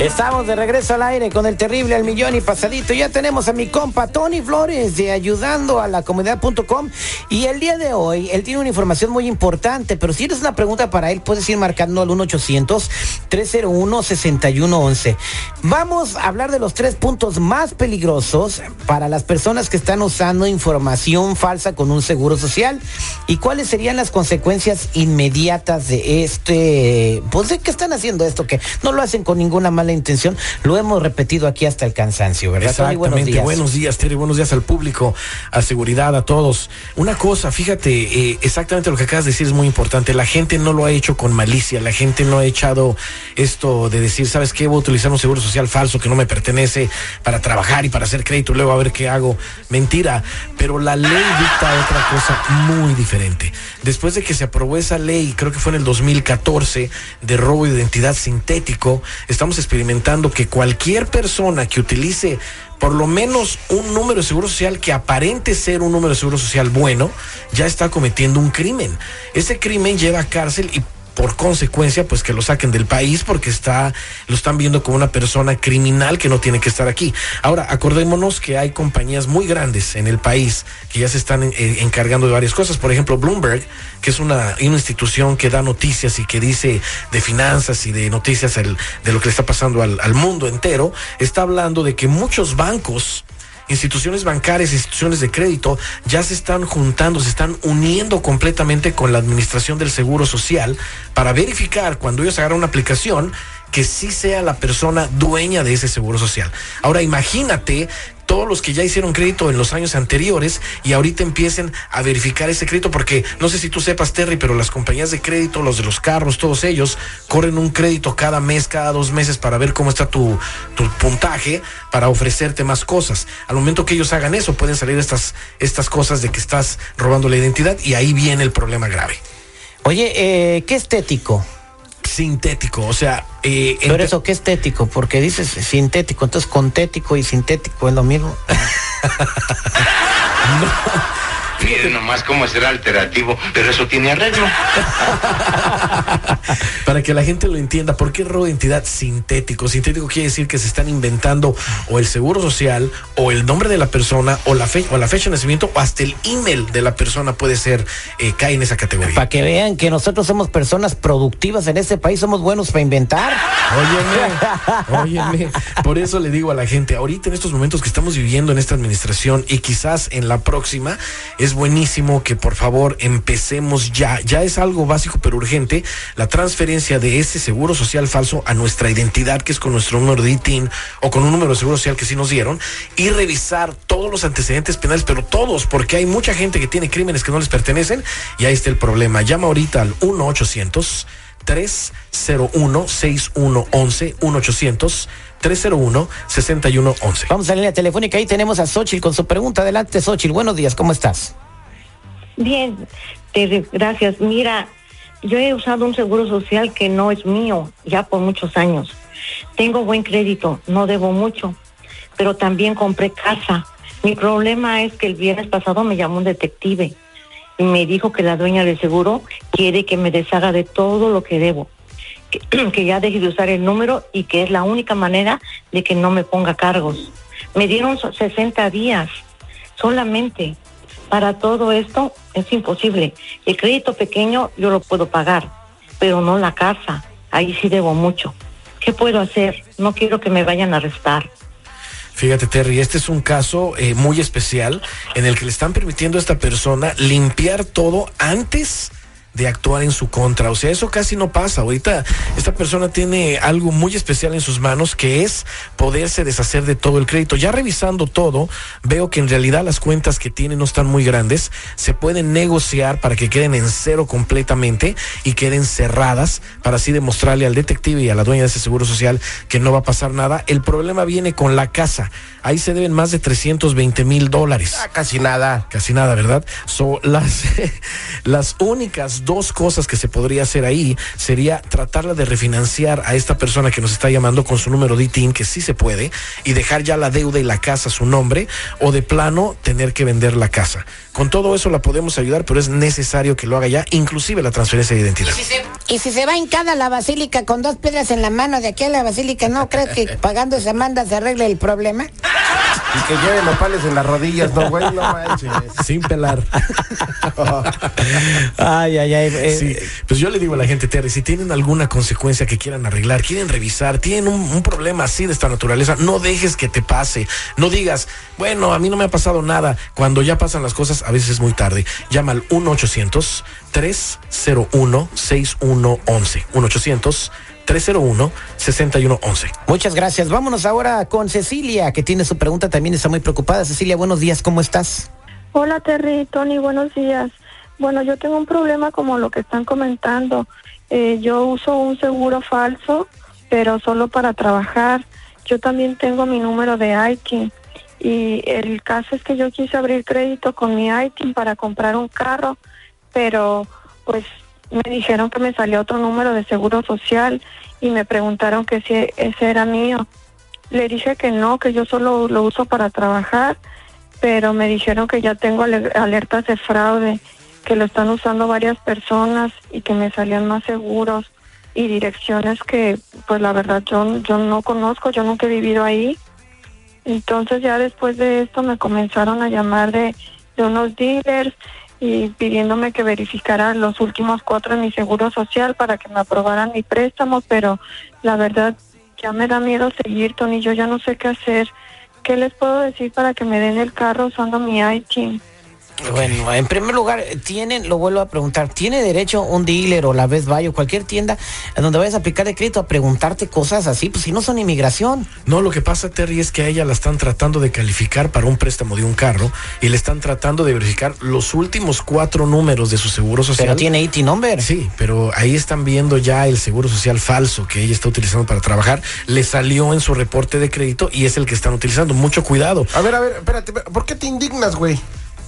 Estamos de regreso al aire con el terrible al millón y pasadito. Ya tenemos a mi compa Tony Flores de ayudando a la comunidad.com y el día de hoy él tiene una información muy importante, pero si tienes una pregunta para él puedes ir marcando al 1-800-301-6111. Vamos a hablar de los tres puntos más peligrosos para las personas que están usando información falsa con un seguro social y cuáles serían las consecuencias inmediatas de este, pues de que están haciendo esto, que no lo hacen con ninguna mala intención. Lo hemos repetido aquí hasta el cansancio, ¿verdad? Exactamente. Buenos días. buenos días, Terry. Buenos días al público, a seguridad, a todos. Una cosa, fíjate, eh, exactamente lo que acabas de decir es muy importante. La gente no lo ha hecho con malicia. La gente no ha echado esto de decir, ¿sabes qué? Voy a utilizar un seguro social falso que no me pertenece para trabajar y para hacer crédito y luego a ver qué hago. Mentira. Pero la ley dicta otra cosa muy diferente. Después de que se aprobó esa ley, creo que fue en el 2014, de robo de identidad sintético, estamos experimentando que cualquier persona que utilice por lo menos un número de seguro social que aparente ser un número de seguro social bueno, ya está cometiendo un crimen. Ese crimen lleva a cárcel y por consecuencia, pues que lo saquen del país porque está, lo están viendo como una persona criminal que no tiene que estar aquí. Ahora, acordémonos que hay compañías muy grandes en el país que ya se están eh, encargando de varias cosas. Por ejemplo, Bloomberg, que es una, institución que da noticias y que dice de finanzas y de noticias de lo que le está pasando al mundo entero, está hablando de que muchos bancos instituciones bancarias, instituciones de crédito ya se están juntando, se están uniendo completamente con la administración del Seguro Social para verificar cuando ellos agarran una aplicación que sí sea la persona dueña de ese seguro social. Ahora imagínate todos los que ya hicieron crédito en los años anteriores y ahorita empiecen a verificar ese crédito porque no sé si tú sepas Terry, pero las compañías de crédito, los de los carros, todos ellos corren un crédito cada mes, cada dos meses para ver cómo está tu, puntaje para ofrecerte más cosas. Al momento que ellos hagan eso pueden salir estas, estas cosas de que estás robando la identidad y ahí viene el problema grave. Oye, eh, ¿qué estético? Sintético, o sea... Eh, Pero eso, ¿qué estético? Porque dices sintético, entonces contético y sintético es lo mismo. no. Miren nomás cómo será alternativo, pero eso tiene arreglo. Para que la gente lo entienda, ¿por qué robo de identidad sintético? Sintético quiere decir que se están inventando o el seguro social, o el nombre de la persona, o la, fe, o la fecha de nacimiento, o hasta el email de la persona puede ser, eh, cae en esa categoría. Para que vean que nosotros somos personas productivas en este país, somos buenos para inventar. Óyeme, óyeme. Por eso le digo a la gente, ahorita en estos momentos que estamos viviendo en esta administración y quizás en la próxima, es buenísimo que por favor empecemos ya. Ya es algo básico pero urgente la transferencia de ese seguro social falso a nuestra identidad, que es con nuestro número de ITIN o con un número de seguro social que sí nos dieron, y revisar todos los antecedentes penales, pero todos, porque hay mucha gente que tiene crímenes que no les pertenecen y ahí está el problema. Llama ahorita al 1 800 301 6111 1 800 301-6111. Vamos a la línea telefónica. Ahí tenemos a Xochitl con su pregunta. Adelante, Xochitl. Buenos días, ¿cómo estás? Bien, gracias. Mira, yo he usado un seguro social que no es mío ya por muchos años. Tengo buen crédito, no debo mucho, pero también compré casa. Mi problema es que el viernes pasado me llamó un detective me dijo que la dueña del seguro quiere que me deshaga de todo lo que debo que, ya deje de usar el número y que es la única manera de que no me ponga cargos. Me dieron 60 días solamente. Para todo esto es imposible. El crédito pequeño yo lo puedo pagar, pero no la casa. Ahí sí debo mucho. ¿Qué puedo hacer? No quiero que me vayan a arrestar. Fíjate, Terry, este es un caso eh, muy especial en el que le están permitiendo a esta persona limpiar todo antes de actuar en su contra. O sea, eso casi no pasa. Ahorita esta persona tiene algo muy especial en sus manos que es poderse deshacer de todo el crédito. Ya revisando todo, veo que en realidad las cuentas que tiene no están muy grandes. Se pueden negociar para que queden en cero completamente y queden cerradas para así demostrarle al detective y a la dueña de ese seguro social que no va a pasar nada. El problema viene con la casa. Ahí se deben más de 320 mil dólares. Ah, casi nada. Casi nada, ¿verdad? Son las, las únicas dos cosas que se podría hacer ahí sería tratarla de refinanciar a esta persona que nos está llamando con su número de ITIN, que sí se puede, y dejar ya la deuda y la casa a su nombre, o de plano tener que vender la casa. Con todo eso la podemos ayudar, pero es necesario que lo haga ya, inclusive la transferencia de identidad. Y si se va hincada a la basílica con dos piedras en la mano de aquí a la basílica, ¿no crees que pagando esa manda se arregle el problema? Y que lleve nopales en las rodillas, no, güey, no manches. Sin pelar. Ay, ay, ay. eh, Sí, pues yo le digo a la gente, Terry, si tienen alguna consecuencia que quieran arreglar, quieren revisar, tienen un, un problema así de esta naturaleza, no dejes que te pase. No digas, bueno, a mí no me ha pasado nada. Cuando ya pasan las cosas, a veces es muy tarde. Llama al 1-800-301-6111. 1-800-301-6111. Muchas gracias. Vámonos ahora con Cecilia, que tiene su pregunta, también está muy preocupada. Cecilia, buenos días, ¿cómo estás? Hola Terry, Tony, buenos días. Bueno, yo tengo un problema como lo que están comentando. Eh, yo uso un seguro falso, pero solo para trabajar. Yo también tengo mi número de ITIN. Y el caso es que yo quise abrir crédito con mi ITIN para comprar un carro, pero pues me dijeron que me salía otro número de seguro social y me preguntaron que si ese era mío. Le dije que no, que yo solo lo uso para trabajar, pero me dijeron que ya tengo ale- alertas de fraude, que lo están usando varias personas y que me salían más seguros y direcciones que pues la verdad yo, yo no conozco, yo nunca he vivido ahí. Entonces ya después de esto me comenzaron a llamar de, de unos dealers y pidiéndome que verificara los últimos cuatro en mi seguro social para que me aprobaran mi préstamo, pero la verdad ya me da miedo seguir, Tony, yo ya no sé qué hacer. ¿Qué les puedo decir para que me den el carro usando mi ITIN? Bueno, en primer lugar, tienen, lo vuelvo a preguntar, ¿tiene derecho un dealer o la Best Buy o cualquier tienda en donde vayas a aplicar de crédito a preguntarte cosas así? Pues si no son inmigración. No, lo que pasa, Terry, es que a ella la están tratando de calificar para un préstamo de un carro y le están tratando de verificar los últimos cuatro números de su seguro social. Pero tiene IT number. Sí, pero ahí están viendo ya el seguro social falso que ella está utilizando para trabajar. Le salió en su reporte de crédito y es el que están utilizando. Mucho cuidado. A ver, a ver, espérate, ¿por qué te indignas, güey?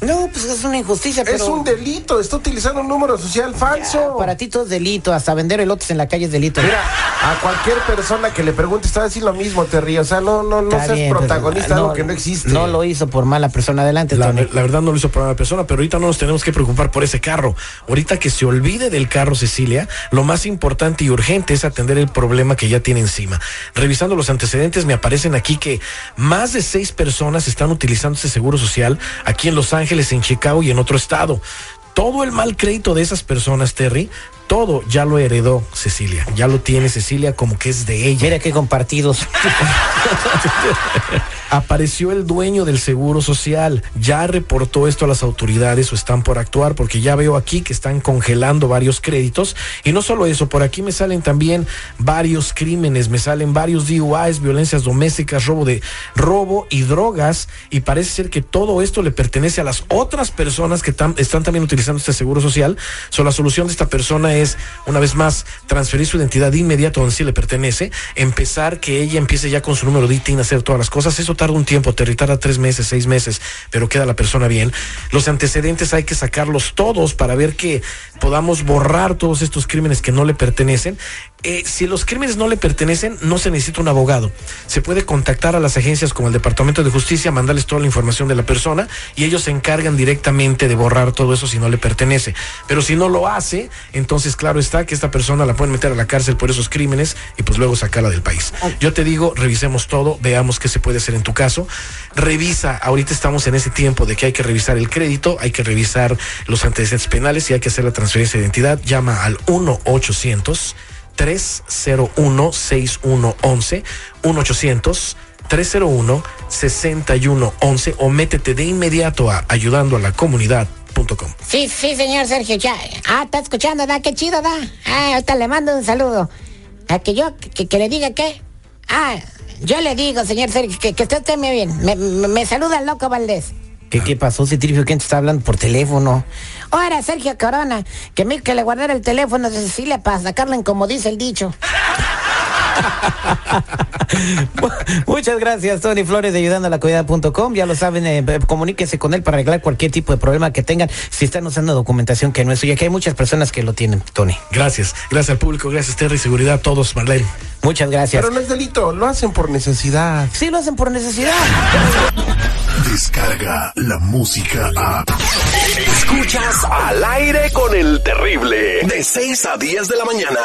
No, pues es una injusticia, pero... Es un delito, está utilizando un número social falso. Para ti todo es delito, hasta vender elotes en la calle es delito. Mira, a cualquier persona que le pregunte está a decir lo mismo, Terry. O sea, no, no, no Está seas bien, protagonista de algo que no existe. No lo hizo por mala persona. Adelante, La, Tony. la verdad no lo hizo por una persona, pero ahorita no nos tenemos que preocupar por ese carro. Ahorita que se olvide del carro, Cecilia, lo más importante y urgente es atender el problema que ya tiene encima. Revisando los antecedentes, me aparecen aquí que más de seis personas están utilizando ese seguro social aquí en Los Ángeles, en Chicago y en otro estado. Todo el mal crédito de esas personas, Terry, todo ya lo heredó Cecilia. Ya lo tiene Cecilia como que es de ella. Mira qué compartidos. Apareció el dueño del seguro social, ya reportó esto a las autoridades o están por actuar porque ya veo aquí que están congelando varios créditos y no solo eso, por aquí me salen también varios crímenes, me salen varios DUIs, violencias domésticas, robo de robo y drogas y parece ser que todo esto le pertenece a las otras personas que están también utilizando este seguro social. So, la solución de esta persona es una vez más transferir su identidad de inmediato donde sí le pertenece, empezar que ella empiece ya con su número de ITIN a hacer todas las cosas. Eso tarda un tiempo, te tarda tres meses, seis meses, pero queda la persona bien. Los antecedentes hay que sacarlos todos para ver que podamos borrar todos estos crímenes que no le pertenecen. Eh, si los crímenes no le pertenecen, no se necesita un abogado. Se puede contactar a las agencias como el Departamento de Justicia, mandarles toda la información de la persona y ellos se encargan directamente de borrar todo eso si no le pertenece. Pero si no lo hace, entonces claro está que esta persona la pueden meter a la cárcel por esos crímenes y pues luego sacarla del país. Yo te digo, revisemos todo, veamos qué se puede hacer en tu caso. Revisa, ahorita estamos en ese tiempo de que hay que revisar el crédito, hay que revisar los antecedentes penales y hay que hacer la transferencia de identidad. Llama al 1 800 301-6111, 1-800-301-6111 o métete de inmediato a ayudando a la comunidad.com. Sí, sí, señor Sergio. Ya. Ah, está escuchando, da, qué chido, da. Ah, ahorita le mando un saludo. A que yo, que, que le diga qué. Ah, yo le digo, señor Sergio, que, que usted esté muy bien. Me, me, saluda el loco Valdés. ¿Qué, qué pasó, Citrifio? ¿Quién te está hablando por teléfono? Ahora, Sergio Corona, que me que le guardara el teléfono de Cecilia para sacarla en como dice el dicho. Muchas gracias, Tony Flores, de ayudando a la comunidad.com. Ya lo saben, eh, comuníquese con él para arreglar cualquier tipo de problema que tengan si están usando documentación que no es suya, que hay muchas personas que lo tienen, Tony. Gracias, gracias al público, gracias Terry, seguridad a todos, Marlene. Muchas gracias. Pero no es delito, lo hacen por necesidad. Sí, lo hacen por necesidad. Descarga la música a. Escuchas al aire con el terrible. De 6 a 10 de la mañana.